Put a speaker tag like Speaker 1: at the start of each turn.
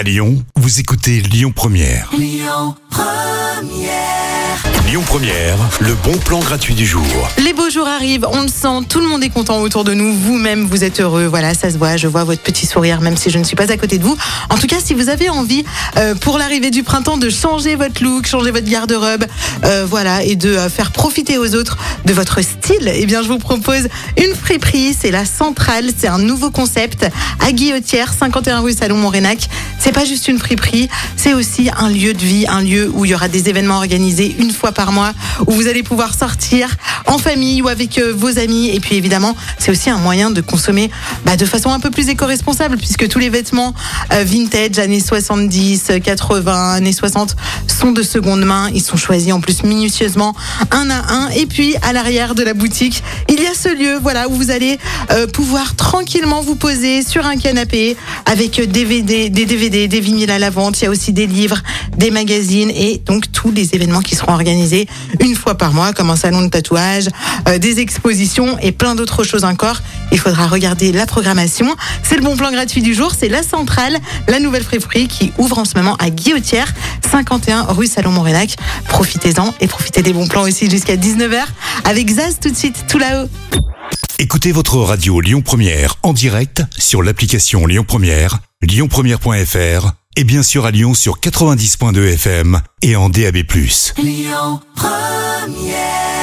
Speaker 1: À Lyon, vous écoutez Lyon Première. Lyon Première. le bon plan gratuit du jour.
Speaker 2: Les beaux jours arrivent, on le sent, tout le monde est content autour de nous, vous-même vous êtes heureux, voilà, ça se voit, je vois votre petit sourire, même si je ne suis pas à côté de vous. En tout cas, si vous avez envie, euh, pour l'arrivée du printemps, de changer votre look, changer votre garde-robe, euh, voilà, et de euh, faire profiter aux autres de votre style, eh bien, je vous propose une friperie, c'est la centrale, c'est un nouveau concept à Guillotière, 51 rue Salon Montrénac. C'est pas juste une friperie, c'est aussi un lieu de vie, un lieu où il y aura des événements organisés une fois par mois, où vous allez pouvoir sortir en famille ou avec euh, vos amis. Et puis évidemment, c'est aussi un moyen de consommer bah, de façon un peu plus éco-responsable, puisque tous les vêtements euh, vintage, années 70, 80, années 60, sont de seconde main. Ils sont choisis en plus minutieusement, un à un. Et puis à l'arrière de la boutique, il y a ce lieu, voilà, où vous allez euh, pouvoir tranquillement vous poser sur un canapé avec DVD, des DVD des vinyles à la vente. Il y a aussi des livres, des magazines et donc tous les événements qui seront organisés une fois par mois, comme un salon de tatouage, euh, des expositions et plein d'autres choses encore. Il faudra regarder la programmation. C'est le bon plan gratuit du jour. C'est la centrale, la nouvelle friperie qui ouvre en ce moment à Guillotière, 51 rue Salon Montrénac. Profitez-en et profitez des bons plans aussi jusqu'à 19h avec Zaz tout de suite, tout là-haut.
Speaker 1: Écoutez votre radio Lyon Première en direct sur l'application Lyon Première, lyonpremière.fr et bien sûr à Lyon sur 90.2 FM et en DAB+. Lyon Première